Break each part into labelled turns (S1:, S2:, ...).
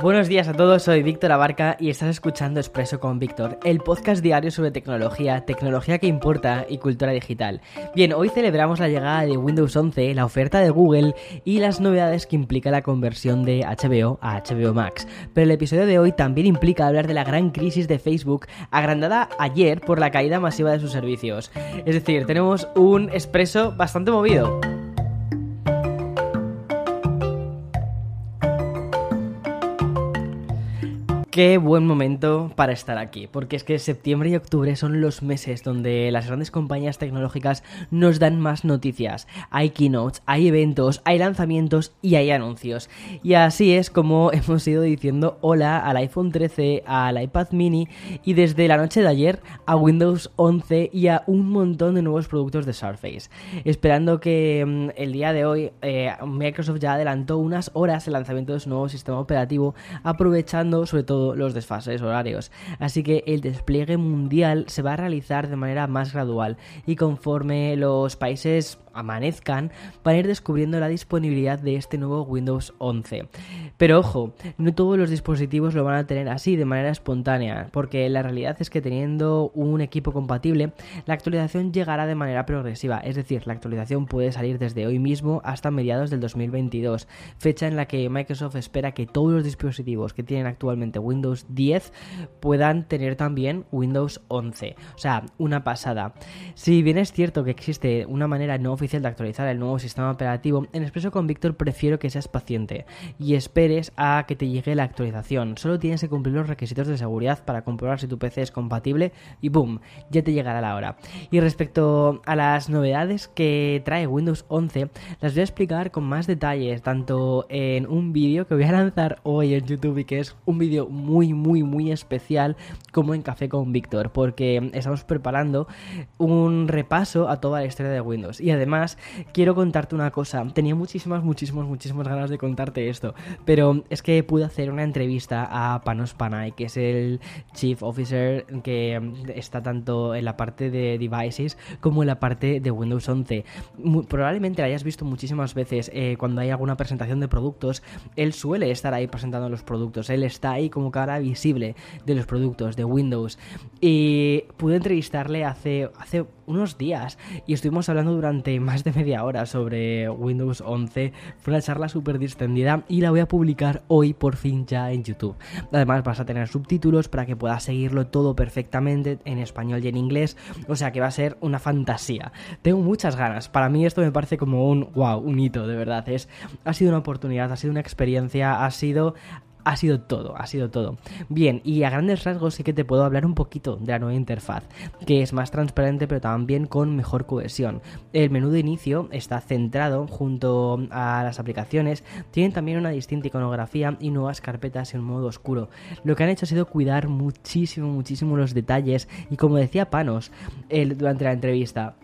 S1: Buenos días a todos, soy Víctor Abarca y estás escuchando Expreso con Víctor, el podcast diario sobre tecnología, tecnología que importa y cultura digital. Bien, hoy celebramos la llegada de Windows 11, la oferta de Google y las novedades que implica la conversión de HBO a HBO Max. Pero el episodio de hoy también implica hablar de la gran crisis de Facebook, agrandada ayer por la caída masiva de sus servicios. Es decir, tenemos un Expreso bastante movido. Qué buen momento para estar aquí, porque es que septiembre y octubre son los meses donde las grandes compañías tecnológicas nos dan más noticias. Hay keynotes, hay eventos, hay lanzamientos y hay anuncios. Y así es como hemos ido diciendo hola al iPhone 13, al iPad mini y desde la noche de ayer a Windows 11 y a un montón de nuevos productos de Surface. Esperando que mm, el día de hoy eh, Microsoft ya adelantó unas horas el lanzamiento de su nuevo sistema operativo, aprovechando sobre todo los desfases horarios. Así que el despliegue mundial se va a realizar de manera más gradual y conforme los países amanezcan van a ir descubriendo la disponibilidad de este nuevo Windows 11. Pero ojo, no todos los dispositivos lo van a tener así de manera espontánea, porque la realidad es que teniendo un equipo compatible, la actualización llegará de manera progresiva, es decir, la actualización puede salir desde hoy mismo hasta mediados del 2022, fecha en la que Microsoft espera que todos los dispositivos que tienen actualmente Windows 10 puedan tener también Windows 11. O sea, una pasada. Si bien es cierto que existe una manera no oficial de actualizar el nuevo sistema operativo, en Expreso con Víctor prefiero que seas paciente y esperes a que te llegue la actualización. Solo tienes que cumplir los requisitos de seguridad para comprobar si tu PC es compatible y boom, ya te llegará la hora. Y respecto a las novedades que trae Windows 11, las voy a explicar con más detalles, tanto en un vídeo que voy a lanzar hoy en YouTube y que es un vídeo muy, muy, muy especial, como en Café con Víctor, porque estamos preparando un repaso a toda la historia de Windows. Y además, quiero contarte una cosa. Tenía muchísimas, muchísimas, muchísimas ganas de contarte esto, pero es que pude hacer una entrevista a Panos Panay, que es el Chief Officer que está tanto en la parte de devices como en la parte de Windows 11. probablemente la hayas visto muchísimas veces eh, cuando hay alguna presentación de productos. Él suele estar ahí presentando los productos. Él está ahí como cara visible de los productos de Windows. Y pude entrevistarle hace, hace unos días y estuvimos hablando durante más de media hora sobre Windows 11. Fue una charla súper distendida y la voy a publicar hoy por fin ya en YouTube. Además vas a tener subtítulos para que puedas seguirlo todo perfectamente en español y en inglés. O sea que va a ser una fantasía. Tengo muchas ganas. Para mí esto me parece como un wow, un hito, de verdad. Es, ha sido una oportunidad, ha sido una experiencia, ha sido ha sido todo, ha sido todo. Bien, y a grandes rasgos sí que te puedo hablar un poquito de la nueva interfaz, que es más transparente pero también con mejor cohesión. El menú de inicio está centrado junto a las aplicaciones, tienen también una distinta iconografía y nuevas carpetas en modo oscuro. Lo que han hecho ha sido cuidar muchísimo, muchísimo los detalles y como decía Panos durante la entrevista,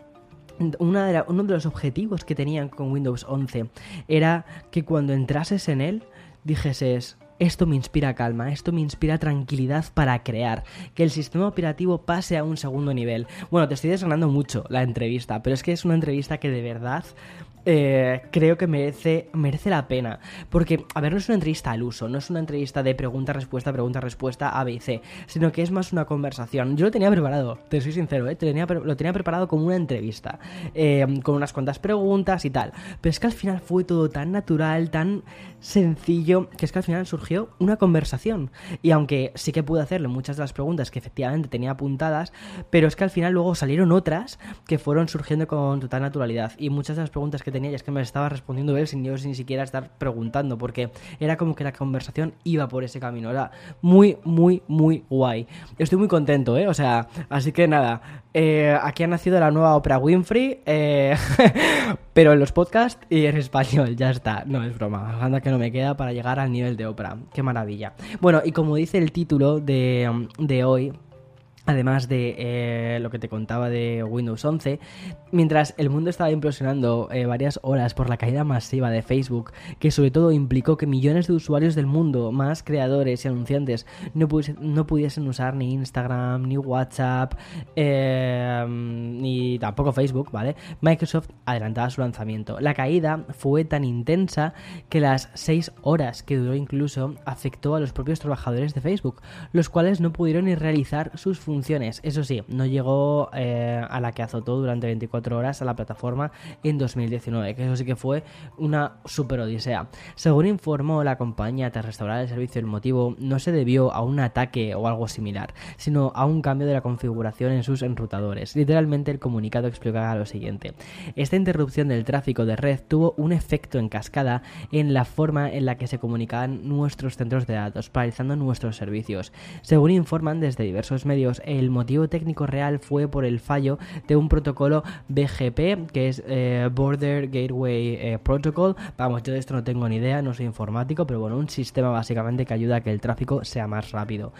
S1: uno de los objetivos que tenían con Windows 11 era que cuando entrases en él dijeses, esto me inspira calma, esto me inspira tranquilidad para crear, que el sistema operativo pase a un segundo nivel. Bueno, te estoy desgranando mucho la entrevista, pero es que es una entrevista que de verdad eh, creo que merece, merece la pena. Porque, a ver, no es una entrevista al uso, no es una entrevista de pregunta-respuesta, pregunta-respuesta, A, B y C, sino que es más una conversación. Yo lo tenía preparado, te soy sincero, ¿eh? tenía, lo tenía preparado como una entrevista, eh, con unas cuantas preguntas y tal. Pero es que al final fue todo tan natural, tan sencillo, que es que al final surgió una conversación. Y aunque sí que pude hacerle muchas de las preguntas que efectivamente tenía apuntadas, pero es que al final luego salieron otras que fueron surgiendo con total naturalidad. Y muchas de las preguntas que tenía y es que me estaba respondiendo él sin yo ni siquiera estar preguntando, porque era como que la conversación iba por ese camino. Era muy, muy, muy guay. Estoy muy contento, ¿eh? O sea, así que nada, eh, aquí ha nacido la nueva Oprah Winfrey, eh, pero en los podcasts y en español, ya está. No es broma, anda que no me queda para llegar al nivel de Oprah. Qué maravilla. Bueno, y como dice el título de, de hoy, Además de eh, lo que te contaba de Windows 11, mientras el mundo estaba implosionando eh, varias horas por la caída masiva de Facebook, que sobre todo implicó que millones de usuarios del mundo, más creadores y anunciantes, no, pudiesen usar ni Instagram, ni WhatsApp, eh, ni tampoco Facebook, ¿vale? Microsoft adelantaba su lanzamiento. La caída fue tan intensa que las 6 horas que duró incluso afectó a los propios trabajadores de Facebook, los cuales no pudieron ni realizar sus funciones funciones. Eso sí, no llegó eh, a la que azotó durante 24 horas a la plataforma en 2019, que eso sí que fue una super odisea. Según informó la compañía tras restaurar el servicio, el motivo no se debió a un ataque o algo similar, sino a un cambio de la configuración en sus enrutadores. Literalmente el comunicado explicaba lo siguiente. Esta interrupción del tráfico de red tuvo un efecto en cascada en la forma en la que se comunicaban nuestros centros de datos, paralizando nuestros servicios. Según informan desde diversos medios, el motivo técnico real fue por el fallo de un protocolo BGP, que es eh, Border Gateway eh, Protocol. Vamos, yo de esto no tengo ni idea, no soy informático, pero bueno, un sistema básicamente que ayuda a que el tráfico sea más rápido.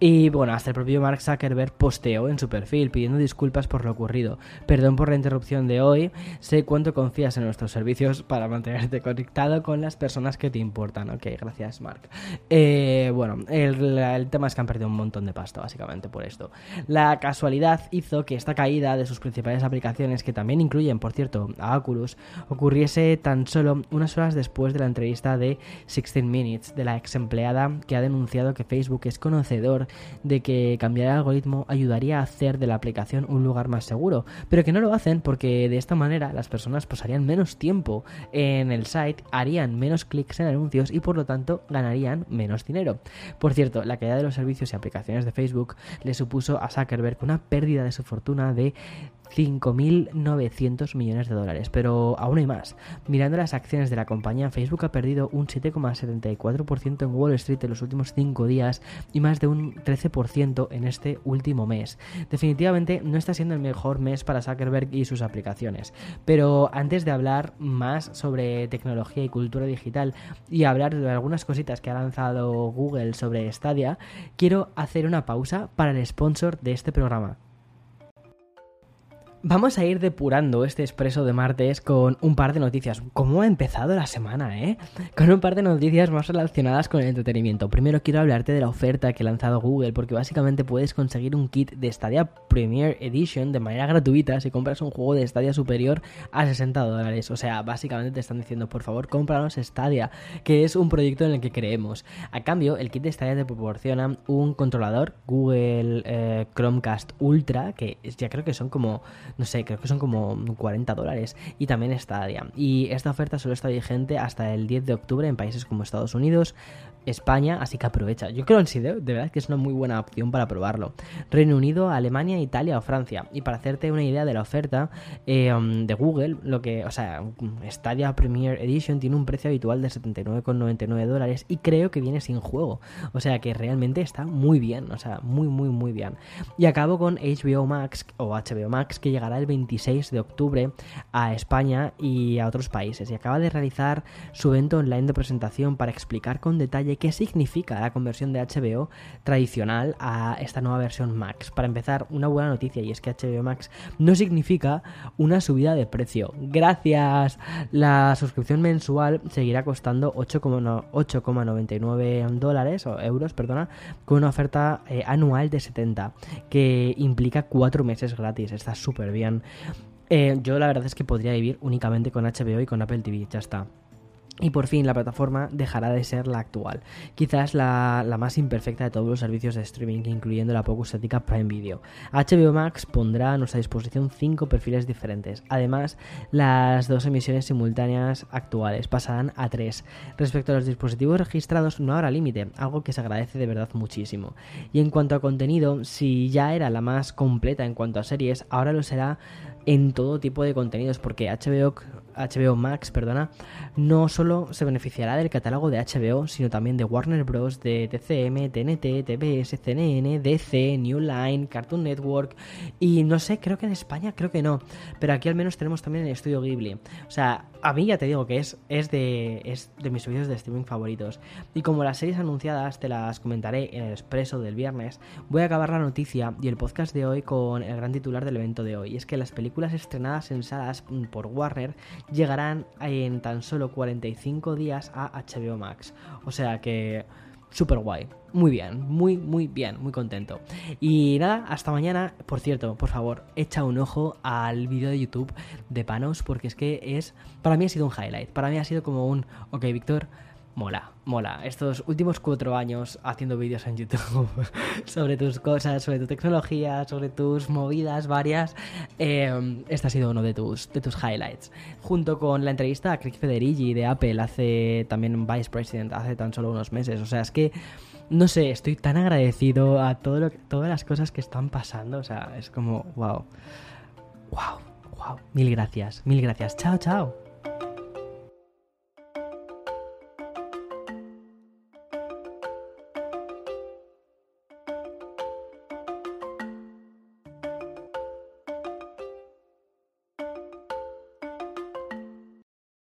S1: Y bueno, hasta el propio Mark Zuckerberg posteó en su perfil pidiendo disculpas por lo ocurrido. Perdón por la interrupción de hoy, sé cuánto confías en nuestros servicios para mantenerte conectado con las personas que te importan. Ok, gracias Mark. Eh, bueno, el, tema es que han perdido un montón de pasta básicamente por esto. La casualidad hizo que esta caída de sus principales aplicaciones, que también incluyen, por cierto, a Oculus, ocurriese tan solo unas horas después de la entrevista de 16 Minutes de la ex empleada que ha denunciado que Facebook es conocedor de que cambiar el algoritmo ayudaría a hacer de la aplicación un lugar más seguro, pero que no lo hacen porque de esta manera las personas pasarían menos tiempo en el site, harían menos clics en anuncios y por lo tanto ganarían menos dinero. Por cierto, la caída de los servicios y aplicaciones de Facebook le supuso a Zuckerberg una pérdida de su fortuna de 5.900 millones de dólares. Pero aún hay más. Mirando las acciones de la compañía, Facebook ha perdido un 7,74% en Wall Street en los últimos 5 días y más de un 13% en este último mes. Definitivamente no está siendo el mejor mes para Zuckerberg y sus aplicaciones. Pero antes de hablar más sobre tecnología y cultura digital y hablar de algunas cositas que ha lanzado Google sobre Stadia, quiero hacer una pausa para el sponsor de este programa. Vamos a ir depurando este expreso de martes con un par de noticias. ¿Cómo ha empezado la semana, eh? Con un par de noticias más relacionadas con el entretenimiento. Primero quiero hablarte de la oferta que ha lanzado Google, porque básicamente puedes conseguir un kit de Stadia Premier Edition de manera gratuita si compras un juego de Stadia superior a 60 dólares. O sea, básicamente te están diciendo, por favor, cómpranos Stadia, que es un proyecto en el que creemos. A cambio, el kit de Stadia te proporciona un controlador Google eh, Chromecast Ultra, que ya creo que son como no sé, creo que son como 40 dólares. Y también Stadia. Y esta oferta solo está vigente hasta el 10 de octubre en países como Estados Unidos, España, así que aprovecha. Yo creo en sí, de, verdad que es una muy buena opción para probarlo. Reino Unido, Alemania, Italia o Francia. Y para hacerte una idea de la oferta eh, um, de Google, lo que, o sea, Stadia Premier Edition tiene un precio habitual de 79,99 dólares y creo que viene sin juego. O sea que realmente está muy bien, o sea, muy, muy, muy bien. Y acabo con HBO Max o HBO Max que llegará el 26 de octubre a España y a otros países. Y acaba de realizar su evento online de presentación para explicar con detalle qué significa la conversión de HBO tradicional a esta nueva versión Max. Para empezar, una buena noticia y es que HBO Max no significa una subida de precio. Gracias. La suscripción mensual seguirá costando 8,99 dólares o euros, perdona, con una oferta eh, anual de 70 que implica 4 meses gratis. Está súper bien. Eh, yo la verdad es que podría vivir únicamente con HBO y con Apple TV, ya está. Y por fin la plataforma dejará de ser la actual, quizás la, más imperfecta de todos los servicios de streaming, incluyendo la poco estética Prime Video. HBO Max pondrá a nuestra disposición cinco perfiles diferentes. Además, las dos emisiones simultáneas actuales pasarán a tres. Respecto a los dispositivos registrados, no habrá límite, algo que se agradece de verdad muchísimo. Y en cuanto a contenido, si ya era la más completa en cuanto a series, ahora lo será en todo tipo de contenidos, porque HBO, HBO Max, perdona, no solo se beneficiará del catálogo de HBO, sino también de Warner Bros., de TCM, TNT, TBS, CNN, DC, New Line, Cartoon Network y no sé, creo que en España creo que no, pero aquí al menos tenemos también el estudio Ghibli. O sea, a mí ya te digo que es, es, de, es de mis vídeos de streaming favoritos. Y como las series anunciadas te las comentaré en el expreso del viernes, voy a acabar la noticia y el podcast de hoy con el gran titular del evento de hoy. Es que las películas estrenadas en salas por Warner llegarán en tan solo 45 días a HBO Max. O sea que súper guay. Muy bien, muy, muy bien, muy contento. Y nada, hasta mañana. Por cierto, por favor, echa un ojo al vídeo de YouTube de Panos, porque es que es. Para mí ha sido un highlight. Para mí ha sido como un. Ok, Víctor mola, mola. Estos últimos cuatro años haciendo vídeos en YouTube sobre tus cosas, sobre tu tecnología, sobre tus movidas varias, eh, este ha sido uno de tus, de tus highlights. Junto con la entrevista a Craig Federighi de Apple hace también Vice President, hace tan solo unos meses. O sea, es que, no sé, estoy tan agradecido a todo lo todas las cosas que están pasando. O sea, es como, wow, wow, wow. Mil gracias, mil gracias. Chao, chao.